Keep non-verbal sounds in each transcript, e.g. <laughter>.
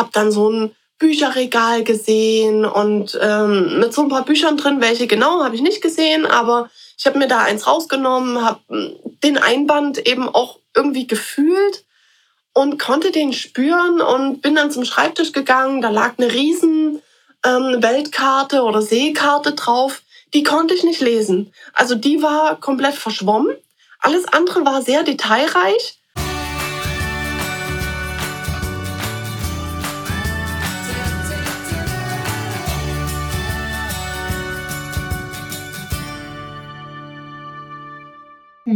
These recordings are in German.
habe dann so ein Bücherregal gesehen und ähm, mit so ein paar Büchern drin. Welche genau habe ich nicht gesehen, aber ich habe mir da eins rausgenommen, habe hm, den Einband eben auch irgendwie gefühlt und konnte den spüren und bin dann zum Schreibtisch gegangen. Da lag eine riesen ähm, Weltkarte oder Seekarte drauf. Die konnte ich nicht lesen. Also die war komplett verschwommen. Alles andere war sehr detailreich.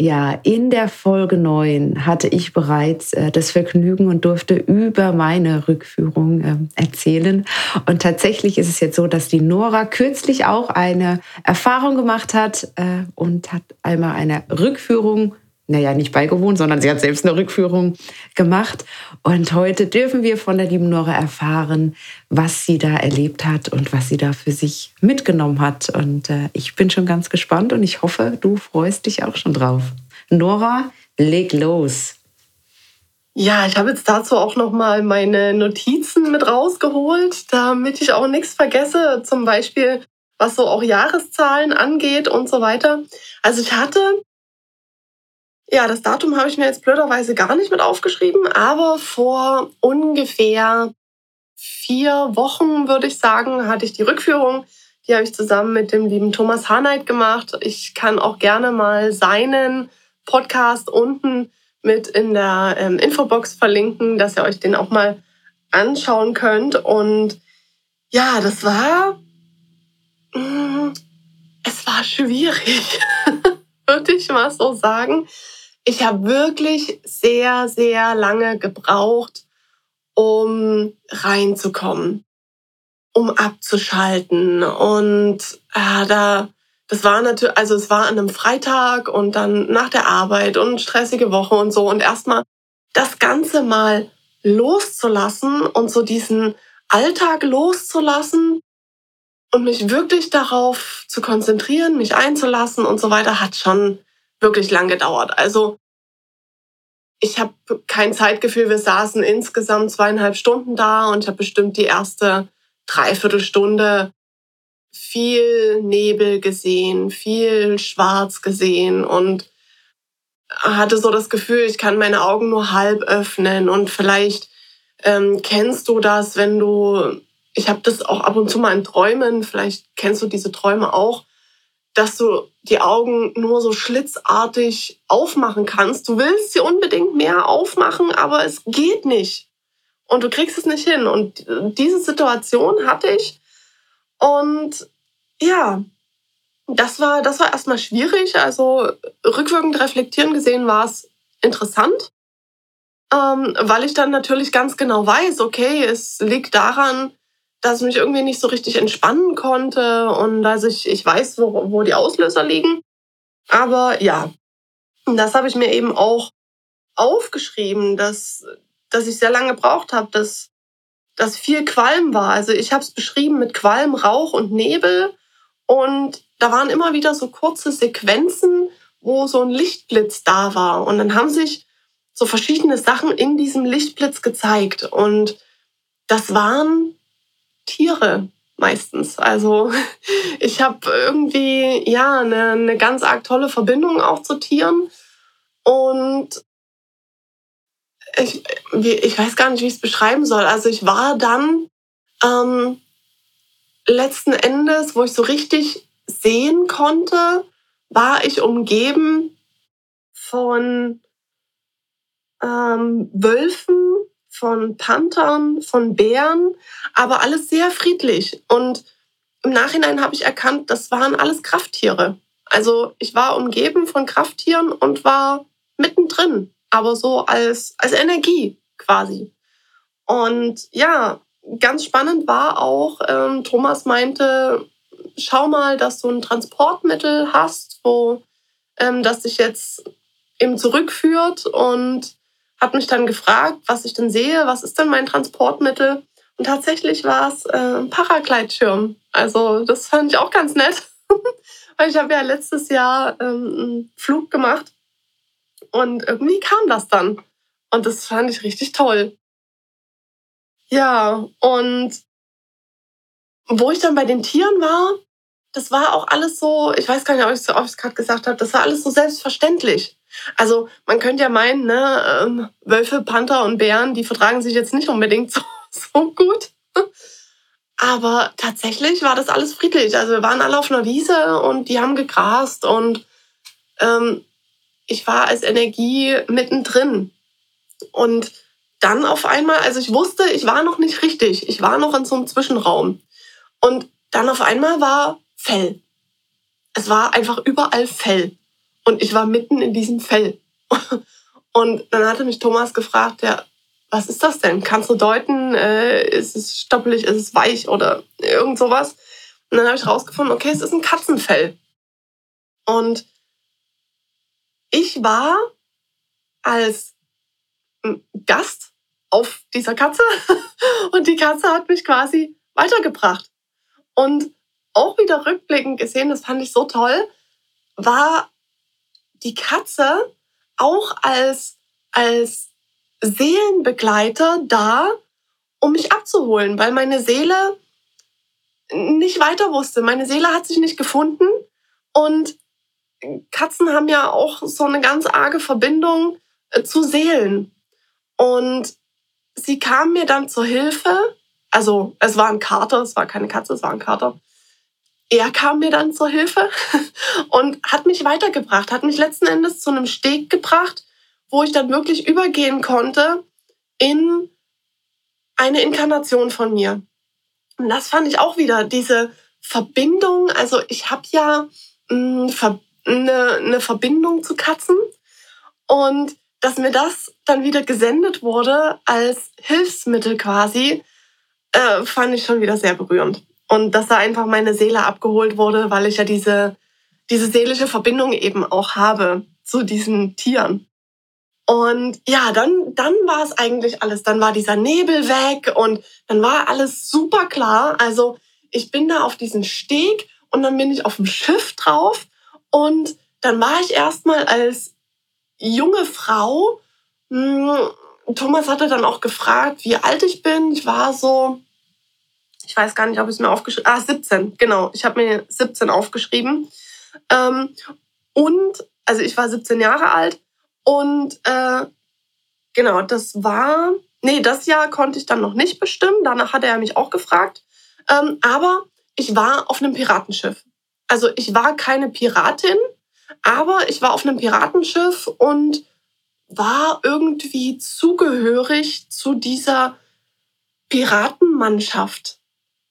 Ja, in der Folge 9 hatte ich bereits äh, das Vergnügen und durfte über meine Rückführung äh, erzählen. Und tatsächlich ist es jetzt so, dass die Nora kürzlich auch eine Erfahrung gemacht hat äh, und hat einmal eine Rückführung naja, nicht beigewohnt, sondern sie hat selbst eine Rückführung gemacht. Und heute dürfen wir von der lieben Nora erfahren, was sie da erlebt hat und was sie da für sich mitgenommen hat. Und äh, ich bin schon ganz gespannt und ich hoffe, du freust dich auch schon drauf. Nora, leg los. Ja, ich habe jetzt dazu auch noch mal meine Notizen mit rausgeholt, damit ich auch nichts vergesse, zum Beispiel was so auch Jahreszahlen angeht und so weiter. Also ich hatte ja, das Datum habe ich mir jetzt blöderweise gar nicht mit aufgeschrieben, aber vor ungefähr vier Wochen, würde ich sagen, hatte ich die Rückführung. Die habe ich zusammen mit dem lieben Thomas Harnight gemacht. Ich kann auch gerne mal seinen Podcast unten mit in der ähm, Infobox verlinken, dass ihr euch den auch mal anschauen könnt. Und ja, das war, mm, es war schwierig, <laughs> würde ich mal so sagen ich habe wirklich sehr, sehr lange gebraucht, um reinzukommen, um abzuschalten. Und äh, da, das war natürlich, also es war an einem Freitag und dann nach der Arbeit und stressige Woche und so. Und erstmal das Ganze mal loszulassen und so diesen Alltag loszulassen und mich wirklich darauf zu konzentrieren, mich einzulassen und so weiter, hat schon wirklich lang gedauert. Also ich habe kein Zeitgefühl. Wir saßen insgesamt zweieinhalb Stunden da und ich habe bestimmt die erste Dreiviertelstunde viel Nebel gesehen, viel Schwarz gesehen und hatte so das Gefühl, ich kann meine Augen nur halb öffnen und vielleicht ähm, kennst du das, wenn du, ich habe das auch ab und zu mal in Träumen, vielleicht kennst du diese Träume auch, dass du die Augen nur so schlitzartig aufmachen kannst. Du willst sie unbedingt mehr aufmachen, aber es geht nicht. Und du kriegst es nicht hin. Und diese Situation hatte ich. Und ja, das war, das war erstmal schwierig. Also rückwirkend reflektieren gesehen war es interessant, ähm, weil ich dann natürlich ganz genau weiß, okay, es liegt daran, dass ich mich irgendwie nicht so richtig entspannen konnte und dass ich, ich weiß, wo, wo die Auslöser liegen. Aber ja, das habe ich mir eben auch aufgeschrieben, dass, dass ich sehr lange gebraucht habe, dass, dass viel Qualm war. Also ich habe es beschrieben mit Qualm, Rauch und Nebel. Und da waren immer wieder so kurze Sequenzen, wo so ein Lichtblitz da war. Und dann haben sich so verschiedene Sachen in diesem Lichtblitz gezeigt. Und das waren Tiere meistens. Also <laughs> ich habe irgendwie ja eine, eine ganz arg tolle Verbindung auch zu Tieren und ich, ich weiß gar nicht, wie ich es beschreiben soll. Also ich war dann ähm, letzten Endes, wo ich so richtig sehen konnte, war ich umgeben von ähm, Wölfen, von Panthern, von Bären, aber alles sehr friedlich. Und im Nachhinein habe ich erkannt, das waren alles Krafttiere. Also ich war umgeben von Krafttieren und war mittendrin, aber so als, als Energie quasi. Und ja, ganz spannend war auch, ähm, Thomas meinte, schau mal, dass du ein Transportmittel hast, wo ähm, das dich jetzt eben zurückführt und hat mich dann gefragt, was ich denn sehe, was ist denn mein Transportmittel? Und tatsächlich war es äh, ein Paragleitschirm. Also das fand ich auch ganz nett, <laughs> weil ich habe ja letztes Jahr ähm, einen Flug gemacht und irgendwie kam das dann. Und das fand ich richtig toll. Ja, und wo ich dann bei den Tieren war, das war auch alles so, ich weiß gar nicht, ob ich es gerade gesagt habe, das war alles so selbstverständlich. Also man könnte ja meinen, ne, ähm, Wölfe, Panther und Bären, die vertragen sich jetzt nicht unbedingt <laughs> so, so gut. Aber tatsächlich war das alles friedlich. Also wir waren alle auf einer Wiese und die haben gegrast und ähm, ich war als Energie mittendrin. Und dann auf einmal, also ich wusste, ich war noch nicht richtig. Ich war noch in so einem Zwischenraum. Und dann auf einmal war Fell. Es war einfach überall Fell. Und ich war mitten in diesem Fell. <laughs> Und dann hatte mich Thomas gefragt, ja, was ist das denn? Kannst du deuten, äh, ist es stoppelig, ist es weich oder irgend sowas? Und dann habe ich rausgefunden, okay, es ist ein Katzenfell. Und ich war als Gast auf dieser Katze <laughs> und die Katze hat mich quasi weitergebracht. Und auch wieder rückblickend gesehen, das fand ich so toll, war die Katze auch als, als Seelenbegleiter da, um mich abzuholen, weil meine Seele nicht weiter wusste. Meine Seele hat sich nicht gefunden und Katzen haben ja auch so eine ganz arge Verbindung äh, zu Seelen. Und sie kam mir dann zur Hilfe. Also es war ein Kater, es war keine Katze, es war ein Kater. Er kam mir dann zur Hilfe <laughs> und hat mich weitergebracht, hat mich letzten Endes zu einem Steg gebracht, wo ich dann wirklich übergehen konnte in eine Inkarnation von mir. Und das fand ich auch wieder, diese Verbindung. Also ich habe ja mh, hm, eine, eine Verbindung zu Katzen. Und dass mir das dann wieder gesendet wurde als Hilfsmittel quasi, äh, fand ich schon wieder sehr berührend. Und dass da einfach meine Seele abgeholt wurde, weil ich ja diese, diese seelische Verbindung eben auch habe zu diesen Tieren. Und ja, dann, dann war es eigentlich alles. Dann war dieser Nebel weg und dann war alles super klar. Also ich bin da auf diesen Steg und dann bin ich auf dem Schiff drauf und dann war ich erstmal als junge Frau, hm, Thomas hatte dann auch gefragt, wie alt ich bin. Ich war so, ich weiß gar nicht, ob ich es mir aufgeschrieben habe. Ah, 17, genau. Ich habe mir 17 aufgeschrieben. Ähm, und, also ich war 17 Jahre alt. Und äh, genau, das war, nee, das Jahr konnte ich dann noch nicht bestimmen. Danach hatte er mich auch gefragt. Ähm, aber ich war auf einem Piratenschiff. Also ich war keine Piratin, aber ich war auf einem Piratenschiff und war irgendwie zugehörig zu dieser Piratenmannschaft.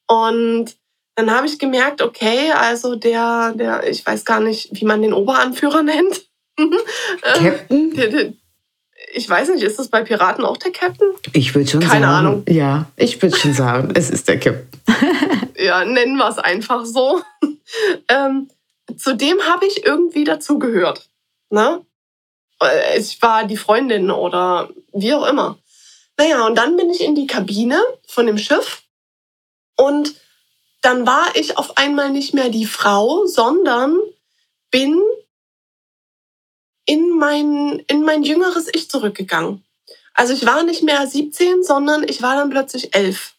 Und dann habe ich gemerkt, okay, also der, der, ich weiß gar nicht, wie man den Oberanführer <laughs> nennt. Ähm, Captain? Der, der, ich weiß nicht, ist das bei Piraten auch der Captain? Ich würde schon Keine sagen. Keine Ahnung. Ja, ich würde schon sagen, es ist der Captain. <laughs> ja, nennen wir es einfach so. <laughs> ähm, zu dem habe ich irgendwie dazugehört. Ne? Ich war die Freundin oder wie auch immer. Naja, und dann bin ich in die Kabine von dem Schiff und dann war ich auf einmal nicht mehr die Frau, sondern bin in mein, in mein jüngeres Ich zurückgegangen. Also ich war nicht mehr 17, sondern ich war dann plötzlich elf.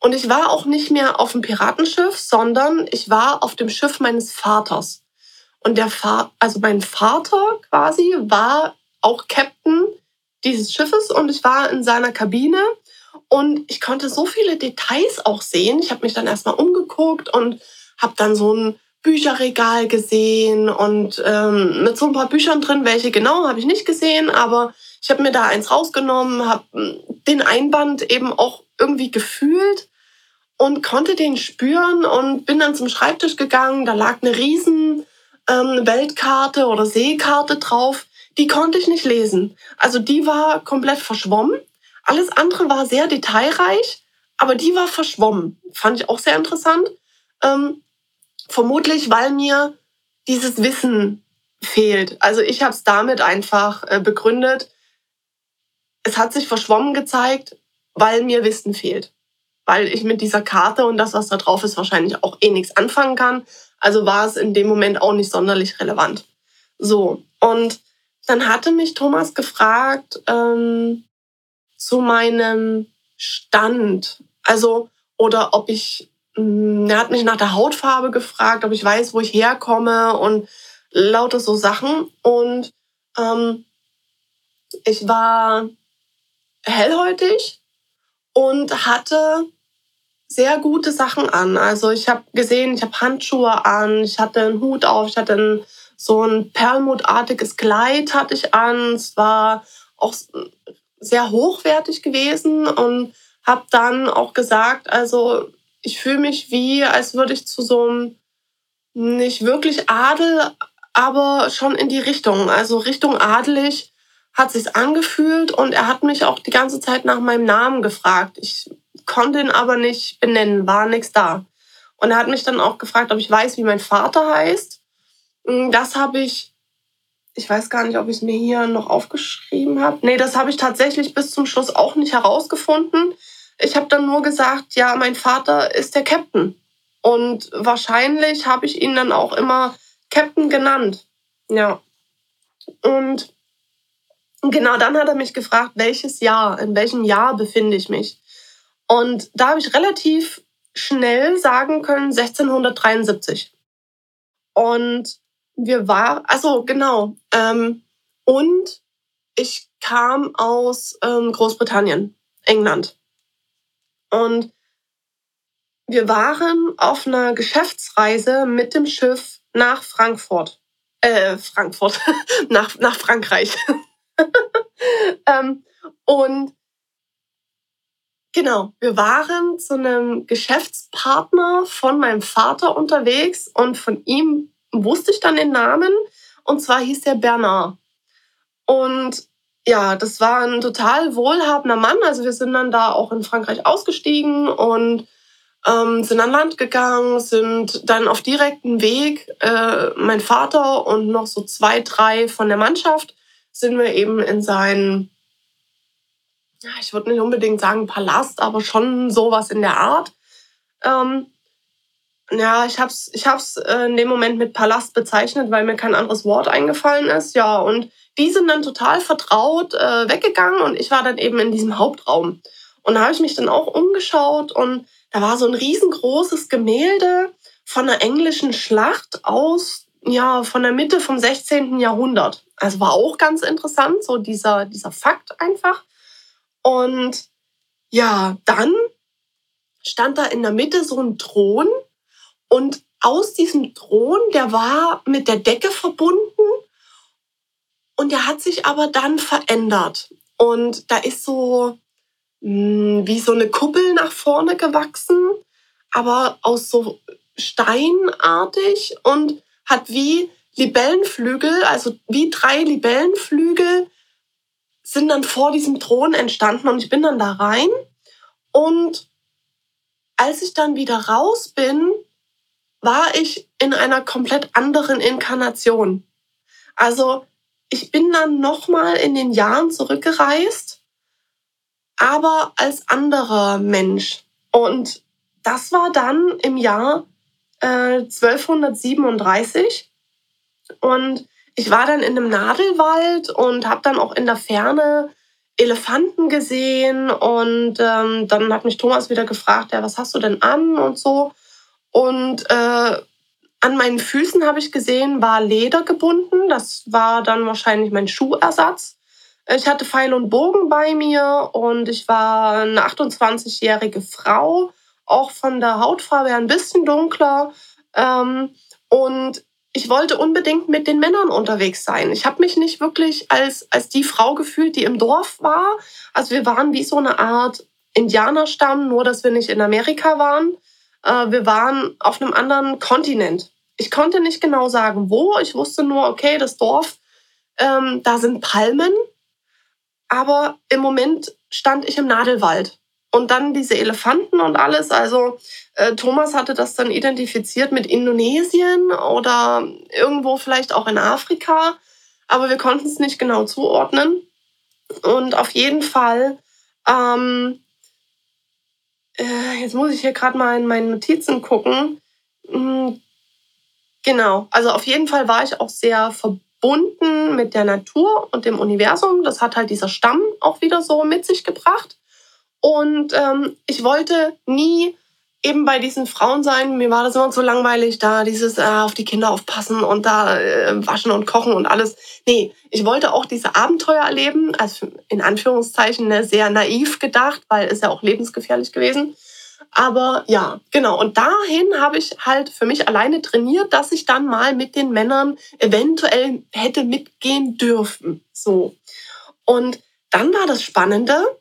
Und ich war auch nicht mehr auf dem Piratenschiff, sondern ich war auf dem Schiff meines Vaters. Und der Fa also mein Vater quasi war auch Captain dieses Schiffes und ich war in seiner Kabine und ich konnte so viele Details auch sehen. Ich habe mich dann erstmal umgeguckt und habe dann so ein Bücherregal gesehen und ähm, mit so ein paar Büchern drin, welche genau habe ich nicht gesehen, aber ich habe mir da eins rausgenommen, habe hm, den Einband eben auch irgendwie gefühlt und konnte den spüren und bin dann zum Schreibtisch gegangen. Da lag eine riesen ähm, Weltkarte oder Seekarte drauf. Die konnte ich nicht lesen. Also die war komplett verschwommen. Alles andere war sehr detailreich, aber die war verschwommen. Fand ich auch sehr interessant. Ähm, vermutlich, weil mir dieses Wissen fehlt. Also ich habe es damit einfach äh, begründet. Es hat sich verschwommen gezeigt, weil mir Wissen fehlt. Weil ich mit dieser Karte und das, was da drauf ist, wahrscheinlich auch eh nichts anfangen kann. Also war es in dem Moment auch nicht sonderlich relevant. So, und dann hatte mich Thomas gefragt ähm, zu meinem Stand. Also, oder ob ich, mh, hm, er hat mich nach der Hautfarbe gefragt, ob ich weiß, wo ich herkomme und lauter so Sachen. Und ähm, ich war hellhäutig und hatte sehr gute Sachen an. Also ich habe gesehen, ich habe Handschuhe an, ich hatte einen Hut auf, ich hatte ein, so ein perlmuttartiges Kleid hatte ich an. Es war auch sehr hochwertig gewesen und habe dann auch gesagt, also ich fühle mich wie, als würde ich zu so einem nicht wirklich Adel, aber schon in die Richtung, also Richtung adelig hat sich's angefühlt und er hat mich auch die ganze Zeit nach meinem Namen gefragt. Ich konnte ihn aber nicht benennen, war nichts da. Und er hat mich dann auch gefragt, ob ich weiß, wie mein Vater heißt. Das habe ich, ich weiß gar nicht, ob ich es mir hier noch aufgeschrieben habe. Nee, das habe ich tatsächlich bis zum Schluss auch nicht herausgefunden. Ich habe dann nur gesagt, ja, mein Vater ist der Captain. Und wahrscheinlich habe ich ihn dann auch immer Captain genannt. Ja. Und genau dann hat er mich gefragt, welches Jahr, in welchem Jahr befinde ich mich. Und da habe ich relativ schnell sagen können 1673. Und wir waren, also genau, ähm, und ich kam aus ähm, Großbritannien, England. Und wir waren auf einer Geschäftsreise mit dem Schiff nach Frankfurt. Äh, Frankfurt, <laughs> nach, nach Frankreich. <laughs> ähm, und genau, wir waren zu einem Geschäftspartner von meinem Vater unterwegs und von ihm wusste ich dann den Namen. Und zwar hieß der Bernard. Und ja, das war ein total wohlhabender Mann. Also wir sind dann da auch in Frankreich ausgestiegen und ähm, sind an Land gegangen, sind dann auf direktem Weg, äh, mein Vater und noch so zwei, drei von der Mannschaft, sind wir eben in seinen, ja, ich würde nicht unbedingt sagen Palast, aber schon sowas in der Art. Ähm, ja, ich habe es ich hab's, äh, in dem Moment mit Palast bezeichnet, weil mir kein anderes Wort eingefallen ist. Ja, und die sind dann total vertraut äh, weggegangen und ich war dann eben in diesem Hauptraum. Und da habe ich mich dann auch umgeschaut und da war so ein riesengroßes Gemälde von einer englischen Schlacht aus, ja, von der Mitte vom 16. Jahrhundert. Also war auch ganz interessant, so dieser, dieser Fakt einfach. Und ja, dann stand da in der Mitte so ein Thron und aus diesem Thron, der war mit der Decke verbunden und der hat sich aber dann verändert. Und da ist so mh, hm, wie so eine Kuppel nach vorne gewachsen, aber aus so steinartig und hat wie Libellenflügel, also wie drei Libellenflügel sind dann vor diesem Thron entstanden und ich bin dann da rein und als ich dann wieder raus bin, war ich in einer komplett anderen Inkarnation. Also ich bin dann nochmal in den Jahren zurückgereist, aber als anderer Mensch. Und das war dann im Jahr äh, 1237. Und ich war dann in einem Nadelwald und habe dann auch in der Ferne Elefanten gesehen. Und ähm, dann hat mich Thomas wieder gefragt, ja, was hast du denn an und so. Und äh, an meinen Füßen habe ich gesehen, war Leder gebunden. Das war dann wahrscheinlich mein Schuhersatz. Ich hatte Pfeil und Bogen bei mir und ich war eine 28-jährige Frau, auch von der Hautfarbe ein bisschen dunkler. Ähm, und ich wollte unbedingt mit den Männern unterwegs sein. Ich habe mich nicht wirklich als, als die Frau gefühlt, die im Dorf war. Also wir waren wie so eine Art Indianerstamm, nur dass wir nicht in Amerika waren. Äh, wir waren auf einem anderen Kontinent. Ich konnte nicht genau sagen, wo. Ich wusste nur, okay, das Dorf, ähm, da sind Palmen. Aber im Moment stand ich im Nadelwald. und dann diese Elefanten und alles. Also äh, Thomas hatte das dann identifiziert mit Indonesien oder irgendwo vielleicht auch in Afrika, aber wir konnten es nicht genau zuordnen. Und auf jeden Fall, ähm, äh, jetzt muss ich hier gerade mal in meinen Notizen gucken. Hm, genau, also auf jeden Fall war ich auch sehr verbunden mit der Natur und dem Universum. Das hat halt dieser Stamm auch wieder so mit sich gebracht. Und ähm, ich wollte nie eben bei diesen Frauen sein. Mir war das immer so langweilig, da dieses äh, auf die Kinder aufpassen und da äh, waschen und kochen und alles. Nee, ich wollte auch diese Abenteuer erleben, also in Anführungszeichen ne, sehr naiv gedacht, weil es ja auch lebensgefährlich gewesen. Aber ja, genau. Und dahin habe ich halt für mich alleine trainiert, dass ich dann mal mit den Männern eventuell hätte mitgehen dürfen. So. Und dann war das Spannende,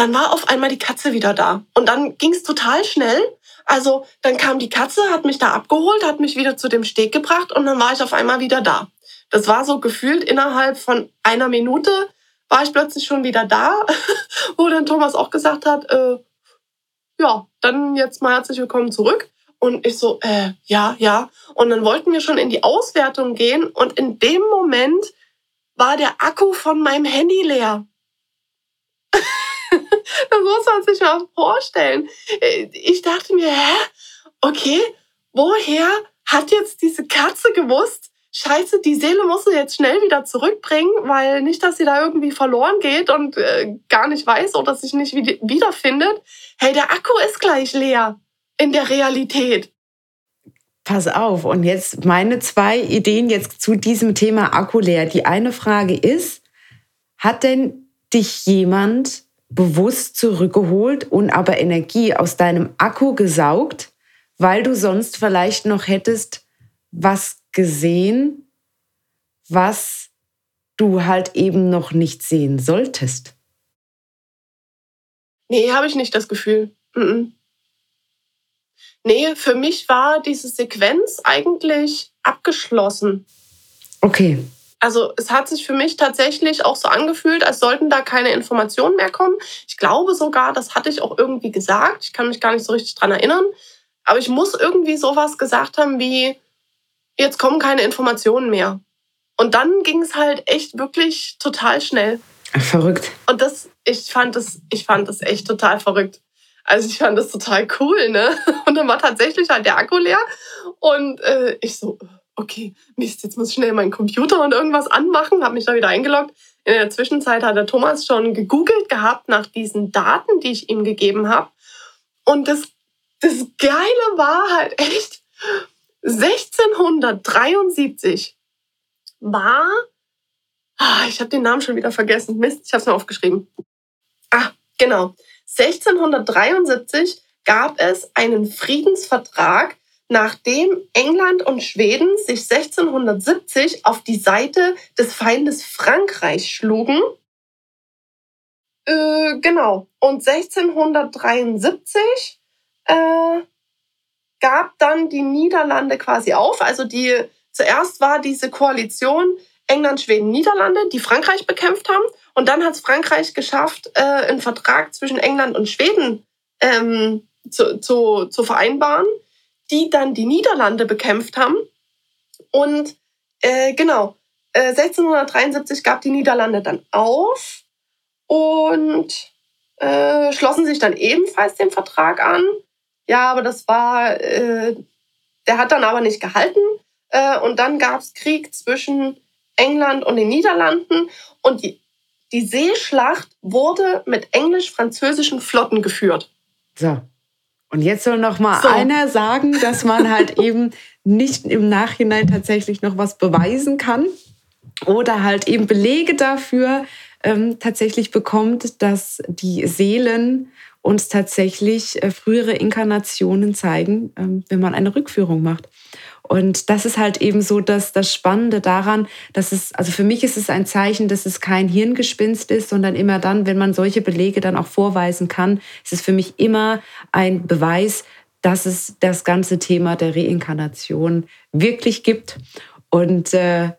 dann war auf einmal die Katze wieder da. Und dann ging es total schnell. Also dann kam die Katze, hat mich da abgeholt, hat mich wieder zu dem Steg gebracht und dann war ich auf einmal wieder da. Das war so gefühlt innerhalb von einer Minute war ich plötzlich schon wieder da, <laughs> wo dann Thomas auch gesagt hat, äh, ja, dann jetzt mal herzlich willkommen zurück. Und ich so, äh, ja, ja. Und dann wollten wir schon in die Auswertung gehen und in dem Moment war der Akku von meinem Handy leer. <laughs> muss man sich mal vorstellen. Ich dachte mir, hä? Okay, woher hat jetzt diese Katze gewusst, Scheiße, die Seele muss sie jetzt schnell wieder zurückbringen, weil nicht, dass sie da irgendwie verloren geht und äh, gar nicht weiß oder sich nicht wiederfindet. Hey, der Akku ist gleich leer in der Realität. Pass auf, und jetzt meine zwei Ideen jetzt zu diesem Thema Akku leer. Die eine Frage ist, hat denn dich jemand bewusst zurückgeholt und aber Energie aus deinem Akku gesaugt, weil du sonst vielleicht noch hättest was gesehen, was du halt eben noch nicht sehen solltest. Nee, habe ich nicht das Gefühl. Mm. Nee, für mich war diese Sequenz eigentlich abgeschlossen. Okay also es hat sich für mich tatsächlich auch so angefühlt, als sollten da keine Informationen mehr kommen. Ich glaube sogar, das hatte ich auch irgendwie gesagt. Ich kann mich gar nicht so richtig dran erinnern. Aber ich muss irgendwie sowas gesagt haben wie, jetzt kommen keine Informationen mehr. Und dann ging es halt echt wirklich total schnell. Verrückt. Und das, ich fand das, ich fand das echt total verrückt. Also ich fand das total cool, ne? <laughs> Und dann war tatsächlich halt der Akku leer. Und äh, ich so, okay, Mist, jetzt muss ich schnell meinen Computer und irgendwas anmachen, habe mich da wieder eingeloggt. In der Zwischenzeit hat der Thomas schon gegoogelt gehabt nach diesen Daten, die ich ihm gegeben habe. Und das, das Geile war halt echt, 1673 war, ah, ich habe den Namen schon wieder vergessen, Mist, ich habe es mir aufgeschrieben. Ah, genau. 1673 gab es einen Friedensvertrag nachdem England und Schweden sich 1670 auf die Seite des Feindes Frankreich schlugen. Äh, genau. Und 1673 äh, gab dann die Niederlande quasi auf. Also die zuerst war diese Koalition England, Schweden, Niederlande, die Frankreich bekämpft haben. Und dann hat es Frankreich geschafft, äh, einen Vertrag zwischen England und Schweden ähm, zu, zu, zu vereinbaren die dann die Niederlande bekämpft haben. Und äh, genau, äh, 1673 gab die Niederlande dann auf und äh, schlossen sich dann ebenfalls den Vertrag an. Ja, aber das war, äh, der hat dann aber nicht gehalten. Äh, und dann gab es Krieg zwischen England und den Niederlanden. Und die, die Seeschlacht wurde mit englisch-französischen Flotten geführt. So. Und jetzt soll noch mal so. einer sagen, dass man halt <laughs> eben nicht im Nachhinein tatsächlich noch was beweisen kann oder halt eben Belege dafür ähm, tatsächlich bekommt, dass die Seelen uns tatsächlich äh, frühere Inkarnationen zeigen, ähm, wenn man eine Rückführung macht. Und das ist halt eben so dass das Spannende daran, dass es, also für mich ist es ein Zeichen, dass es kein Hirngespinst ist, sondern immer dann, wenn man solche Belege dann auch vorweisen kann, ist es für mich immer ein Beweis, dass es das ganze Thema der Reinkarnation wirklich gibt. Und äh,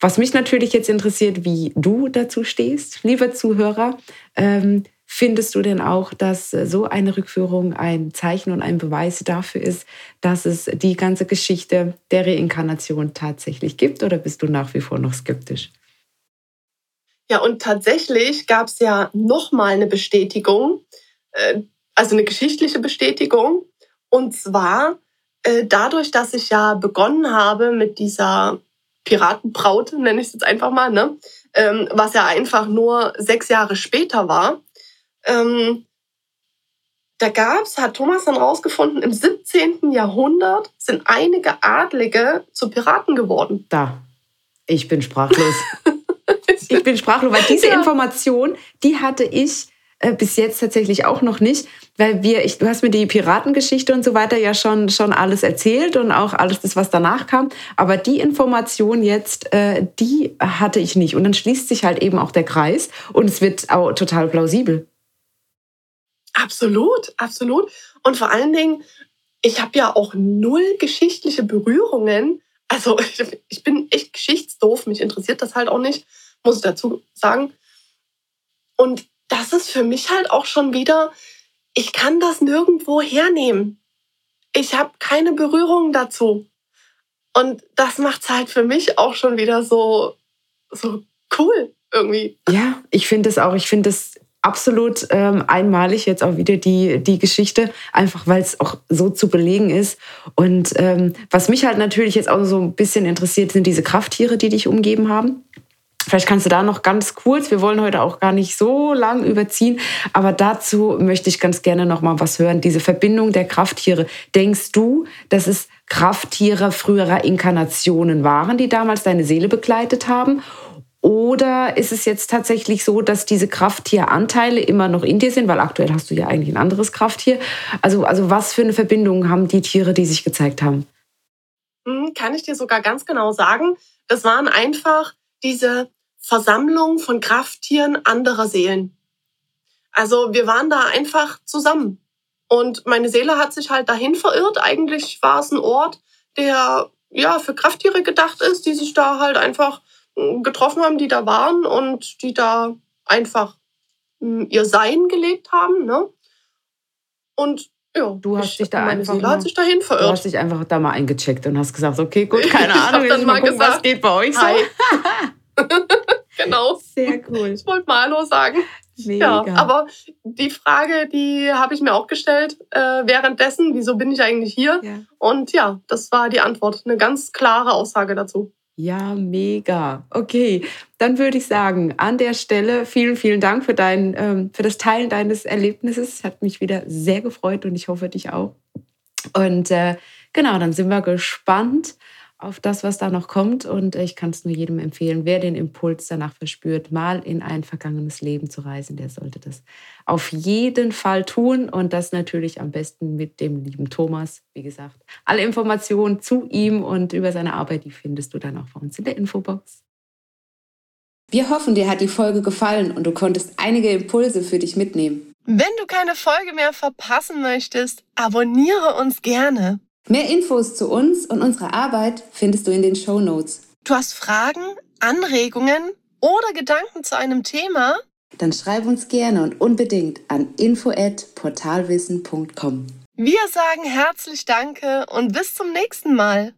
was mich natürlich jetzt interessiert, wie du dazu stehst, lieber Zuhörer, ähm, Findest du denn auch, dass äh, so eine Rückführung ein Zeichen und ein Beweis dafür ist, dass es die ganze Geschichte der Reinkarnation tatsächlich gibt oder bist du nach wie vor noch skeptisch? Ja, und tatsächlich gab es ja nochmal eine Bestätigung, äh, also eine geschichtliche Bestätigung. Und zwar äh, dadurch, dass ich ja begonnen habe mit dieser Piratenbraut, nenne ich es jetzt einfach mal, ne? Ähm, was ja einfach nur sechs Jahre später war. Ähm, da gab's, hat Thomas dann rausgefunden, im 17. Jahrhundert sind einige Adlige zu Piraten geworden. Da. Ich bin sprachlos. <laughs> ich bin sprachlos, weil diese ja. Information, die hatte ich äh, bis jetzt tatsächlich auch noch nicht, weil wir, ich, du hast mir die Piratengeschichte und so weiter ja schon, schon alles erzählt und auch alles das, was danach kam. Aber die Information jetzt, äh, die hatte ich nicht. Und dann schließt sich halt eben auch der Kreis und es wird auch total plausibel. Absolut, absolut. Und vor allen Dingen, ich habe ja auch null geschichtliche Berührungen. Also <laughs> ich bin echt geschichtsdoof, mich interessiert das halt auch nicht, muss ich dazu sagen. Und das ist für mich halt auch schon wieder, ich kann das nirgendwo hernehmen. Ich habe keine Berührung dazu. Und das macht es halt für mich auch schon wieder so, so cool irgendwie. Ja, ich finde es auch. Ich finde es absolut ähm, einmalig jetzt auch wieder die, die Geschichte, einfach weil es auch so zu belegen ist. Und ähm, was mich halt natürlich jetzt auch so ein bisschen interessiert, sind diese Krafttiere, die dich umgeben haben. Vielleicht kannst du da noch ganz kurz, wir wollen heute auch gar nicht so lang überziehen, aber dazu möchte ich ganz gerne noch mal was hören. Diese Verbindung der Krafttiere. Denkst du, dass es Krafttiere früherer Inkarnationen waren, die damals deine Seele begleitet haben? Oder ist es jetzt tatsächlich so, dass diese Krafttieranteile immer noch in dir sind? Weil aktuell hast du ja eigentlich ein anderes Krafttier. Also, also was für eine Verbindung haben die Tiere, die sich gezeigt haben? Hm, kann ich dir sogar ganz genau sagen. Das waren einfach diese Versammlung von Krafttieren anderer Seelen. Also wir waren da einfach zusammen. Und meine Seele hat sich halt dahin verirrt. Eigentlich war es ein Ort, der ja für Krafttiere gedacht ist, die sich da halt einfach getroffen haben, die da waren und die da einfach hm, ihr Sein gelebt haben. Ne? Und ja, du hast dich da einfach Seele hat sich dahin verirrt. Du hast dich einfach da mal eingecheckt und hast gesagt, okay, gut, <laughs> keine Ahnung, ich, ich mal gucken, gesagt, was geht bei euch so. <laughs> <laughs> genau. Sehr cool. Ich wollte mal Hallo sagen. Mega. Ja, aber die Frage, die habe ich mir auch gestellt äh, währenddessen, wieso bin ich eigentlich hier? Ja. Und ja, das war die Antwort, eine ganz klare Aussage dazu. Ja, mega. Okay, dann würde ich sagen, an der Stelle vielen, vielen Dank für, dein, ähm, für das Teilen deines Erlebnisses. Hat mich wieder sehr gefreut und ich hoffe dich auch. Und äh, genau, dann sind wir gespannt auf das, was da noch kommt. Und ich kann es nur jedem empfehlen, wer den Impuls danach verspürt, mal in ein vergangenes Leben zu reisen, der sollte das auf jeden Fall tun. Und das natürlich am besten mit dem lieben Thomas. Wie gesagt, alle Informationen zu ihm und über seine Arbeit, die findest du dann auch bei uns in der Infobox. Wir hoffen, dir hat die Folge gefallen und du konntest einige Impulse für dich mitnehmen. Wenn du keine Folge mehr verpassen möchtest, abonniere uns gerne. Mehr Infos zu uns und unserer Arbeit findest du in den Show Notes. Du hast Fragen, Anregungen oder Gedanken zu einem Thema? Dann schreib uns gerne und unbedingt an info@portalwissen.com. Wir sagen herzlich Danke und bis zum nächsten Mal.